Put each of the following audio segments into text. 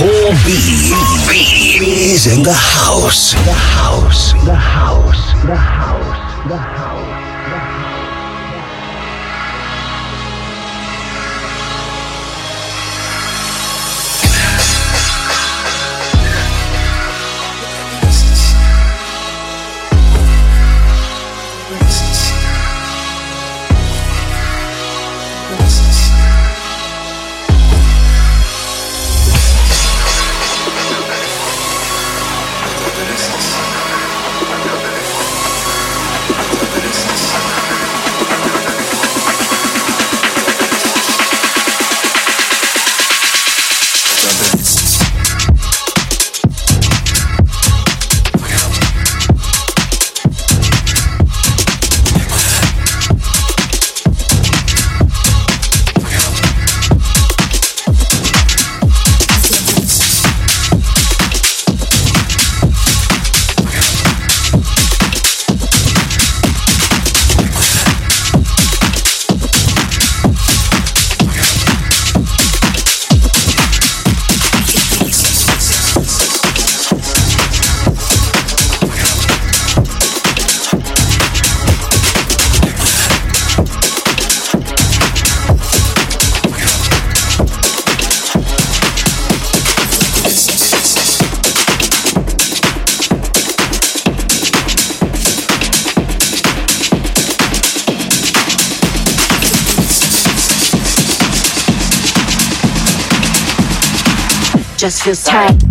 Paul B. B is in the house. The house. The house. The house. The house. Just feels tight.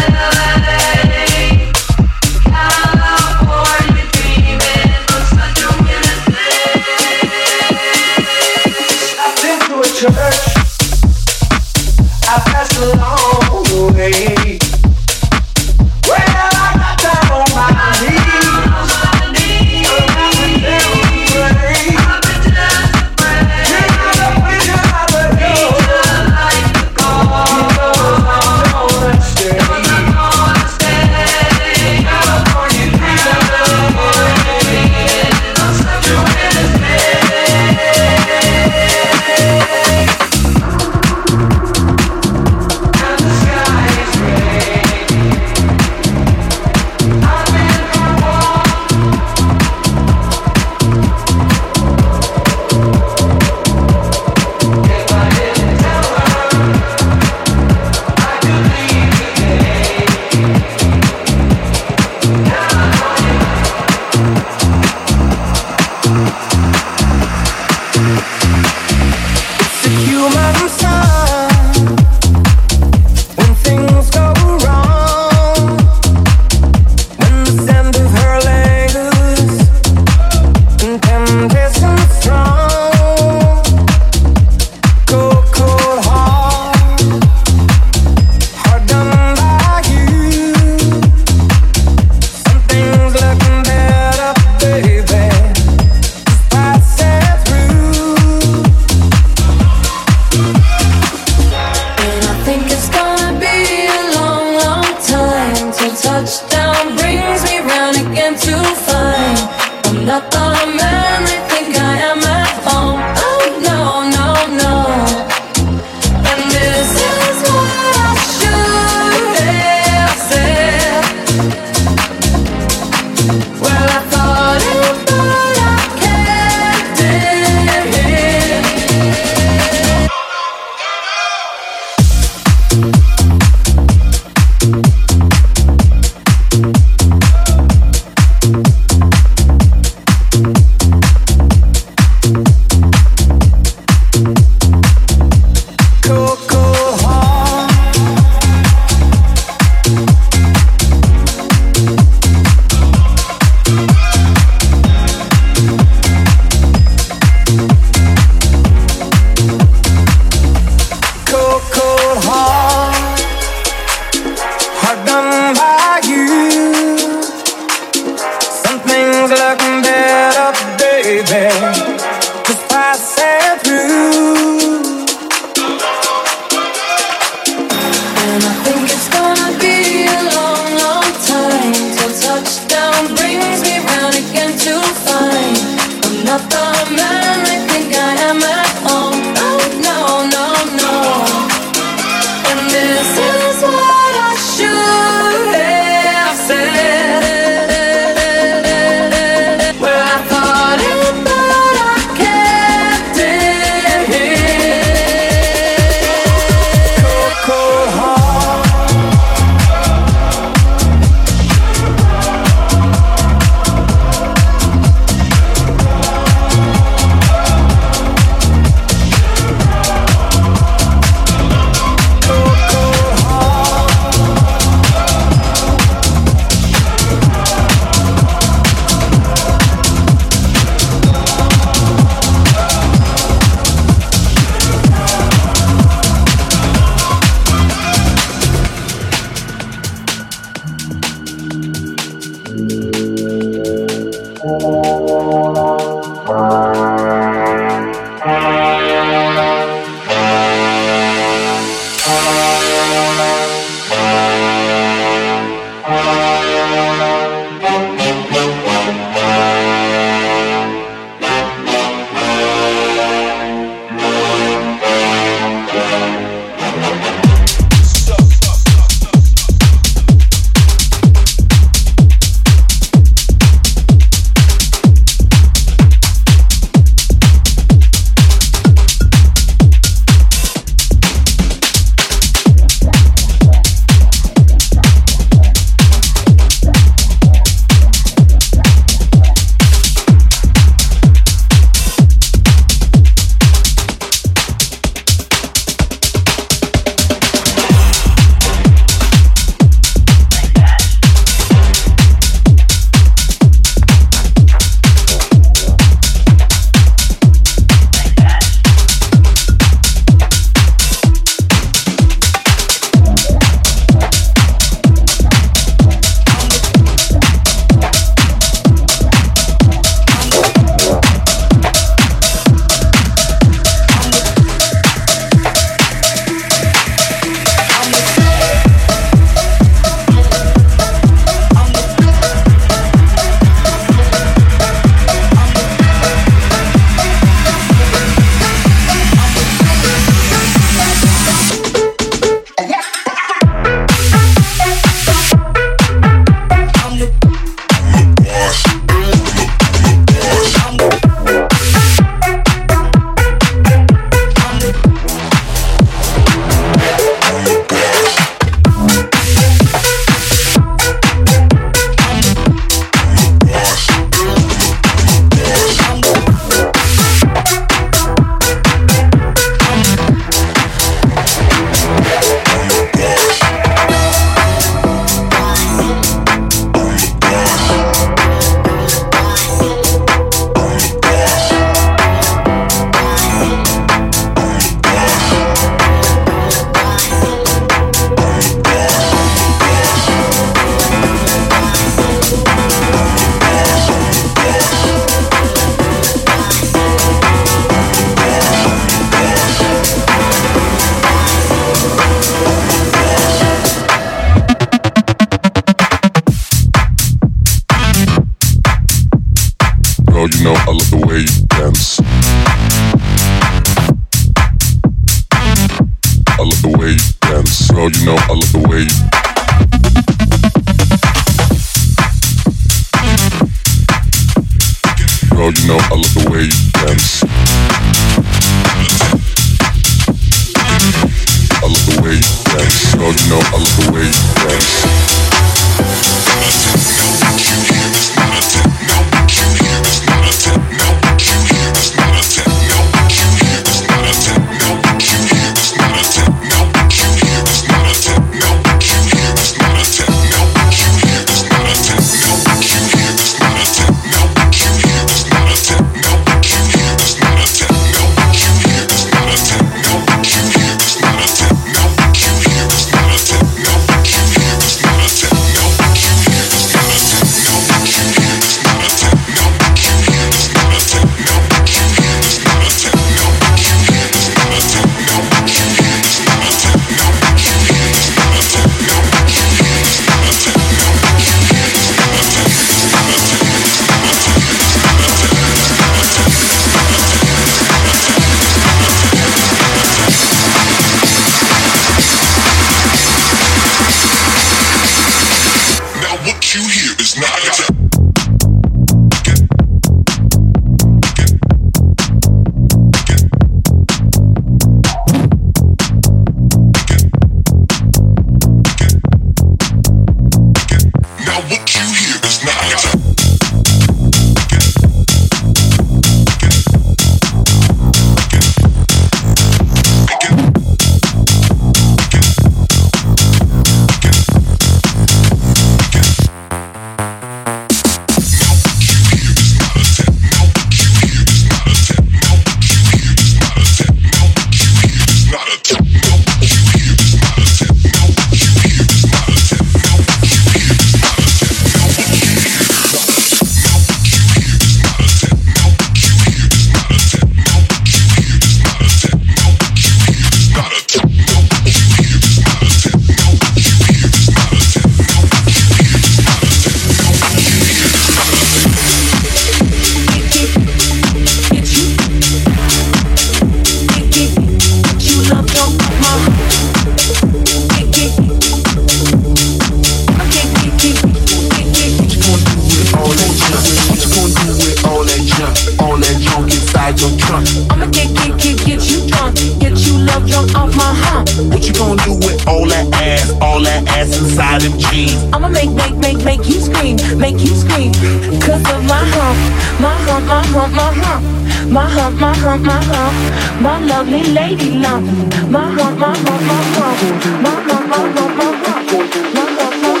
that junk? What you gonna do with all that junk? All that junk inside your trunk? I'ma get, get, get, get you drunk. Get you love drunk off my hump. What you gonna do with all that ass? All that ass inside them jeans? I'ma make, make, make, make you scream. Make you scream. Cause of my hump. My hump, my hump, my hump. My hump, my hump, my hump. My lovely lady lump. My hump, my hump, my hump. My hump, my hump, my hump. My hump, my hump, my hump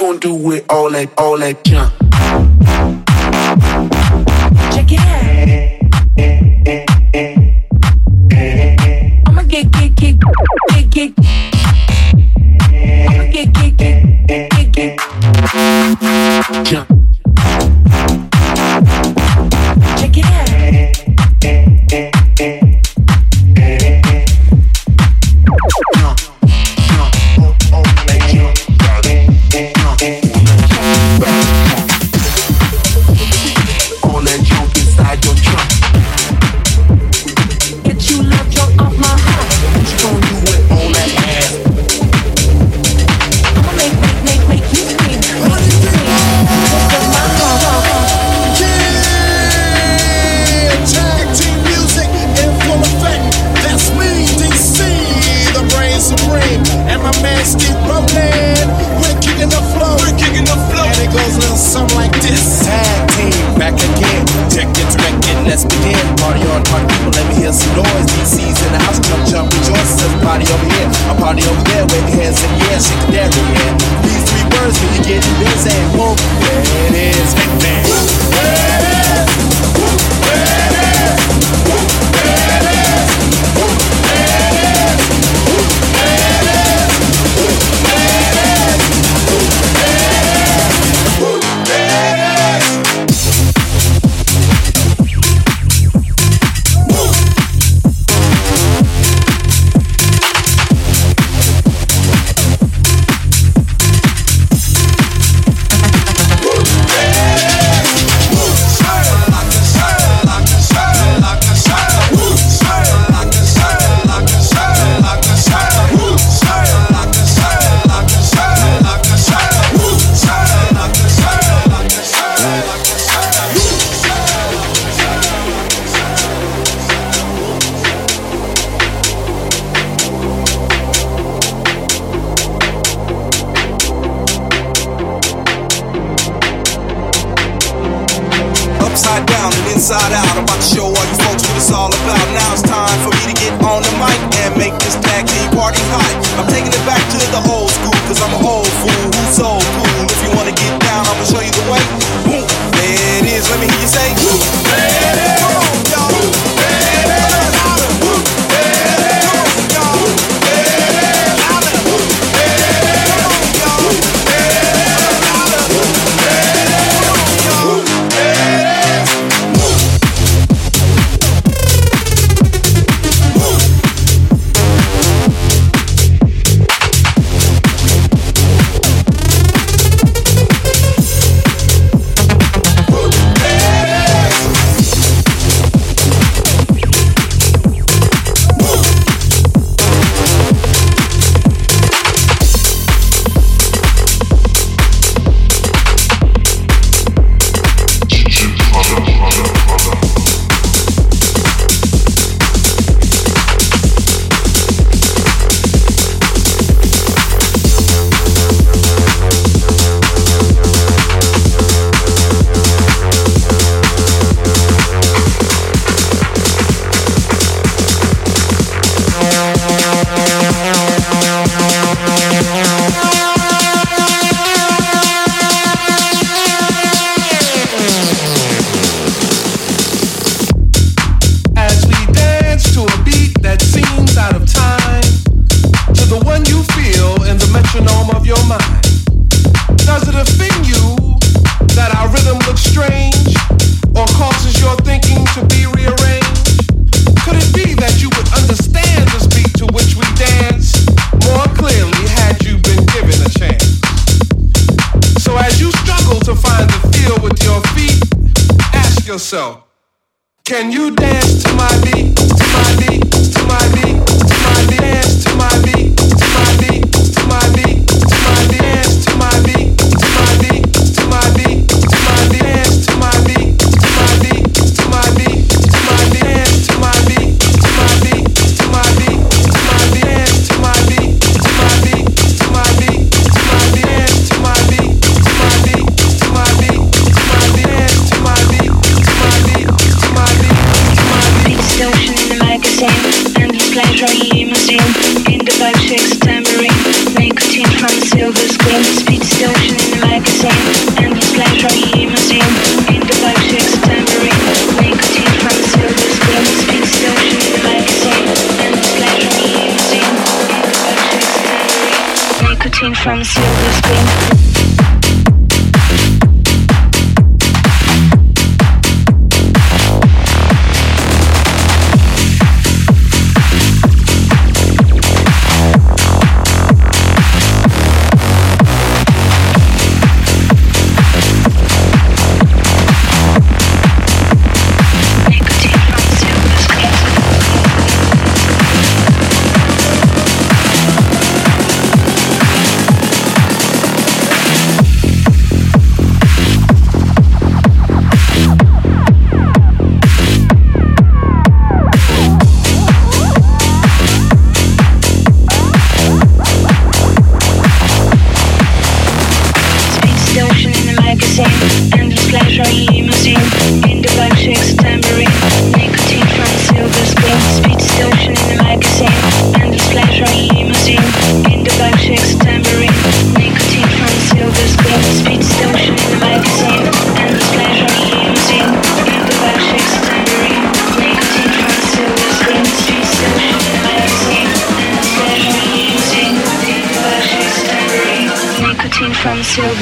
gon' do with all that, all that junk? Party over there with hands and the air, shake that. These three words when you get busy, boom, there it is. Boom, there it is.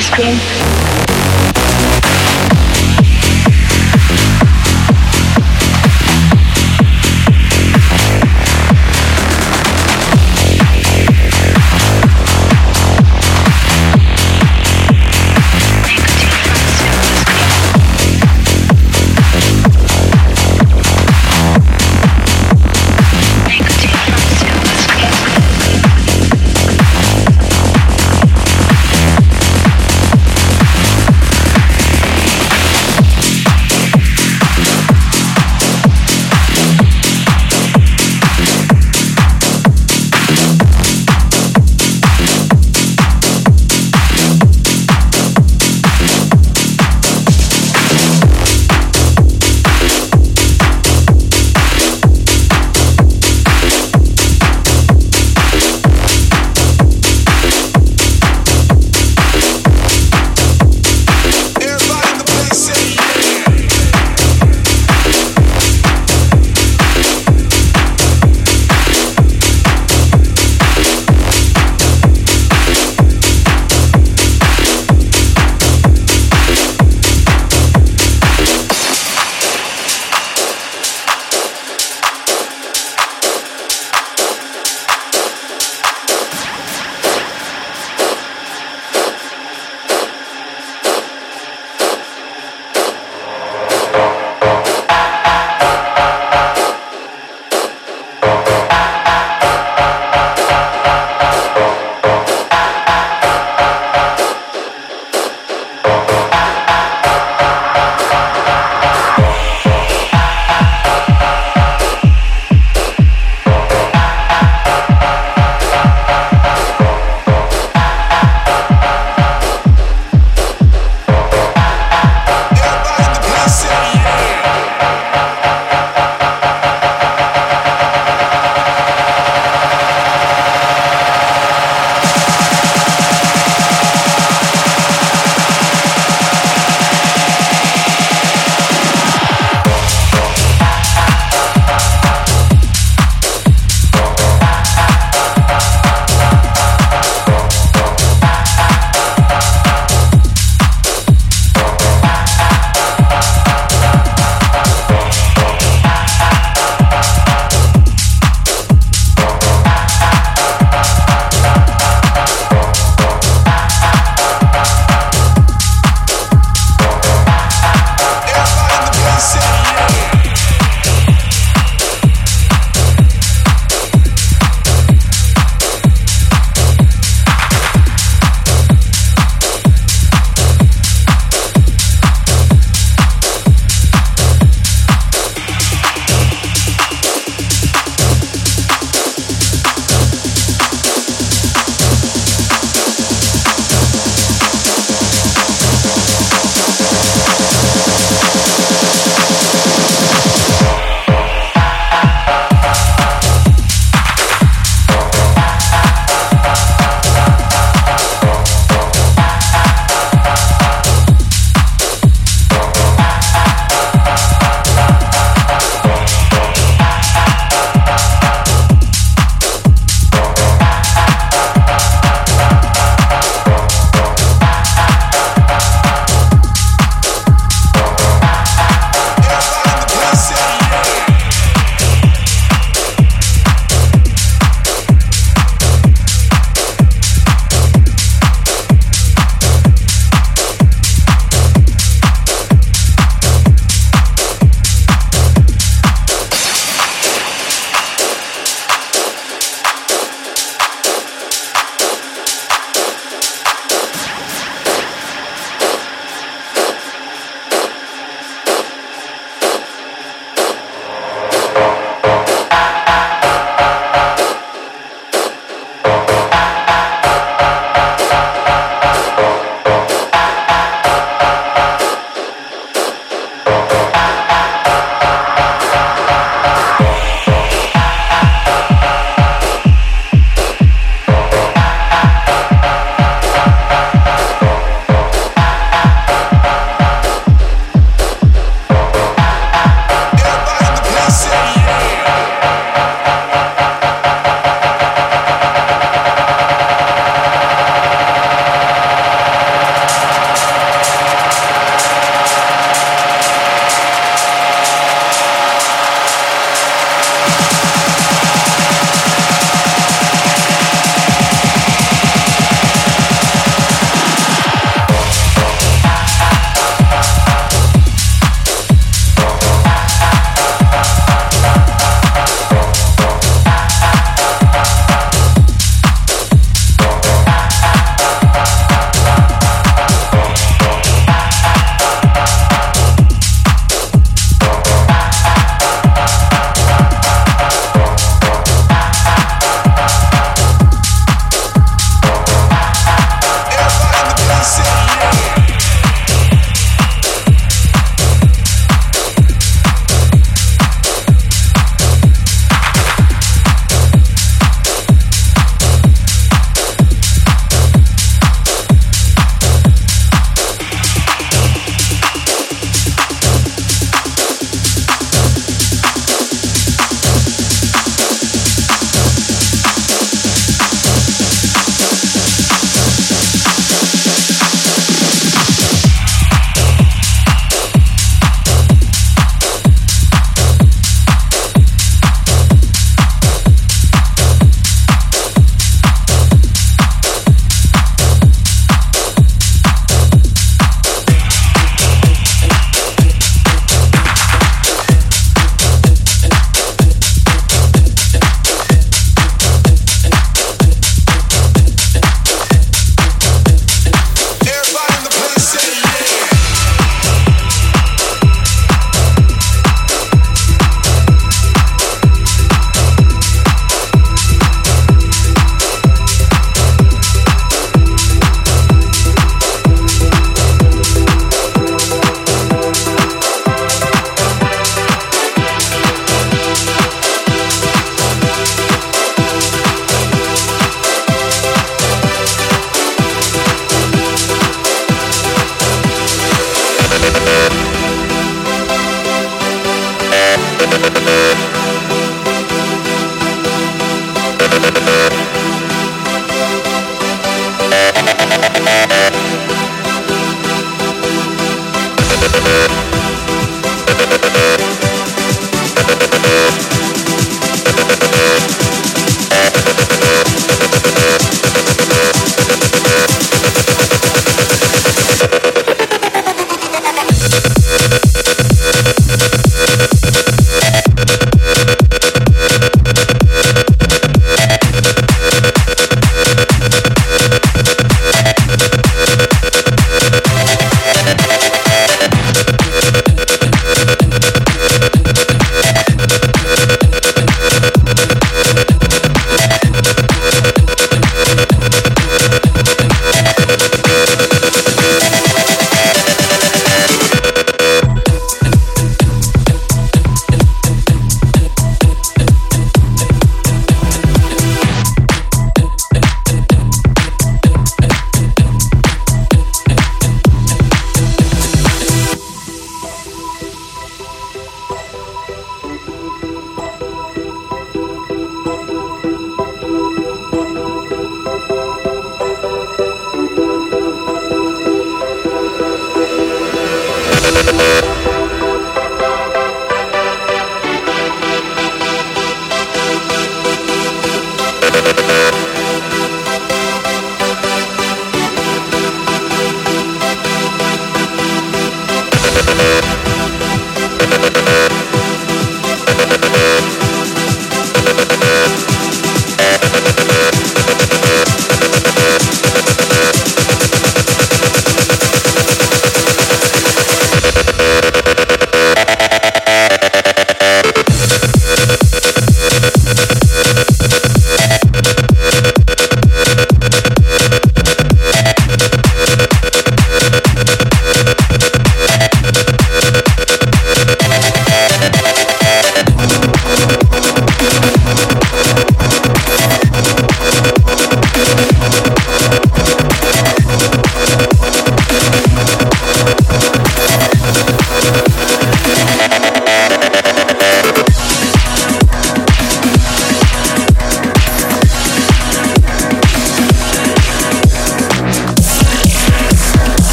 Christian.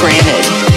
Will be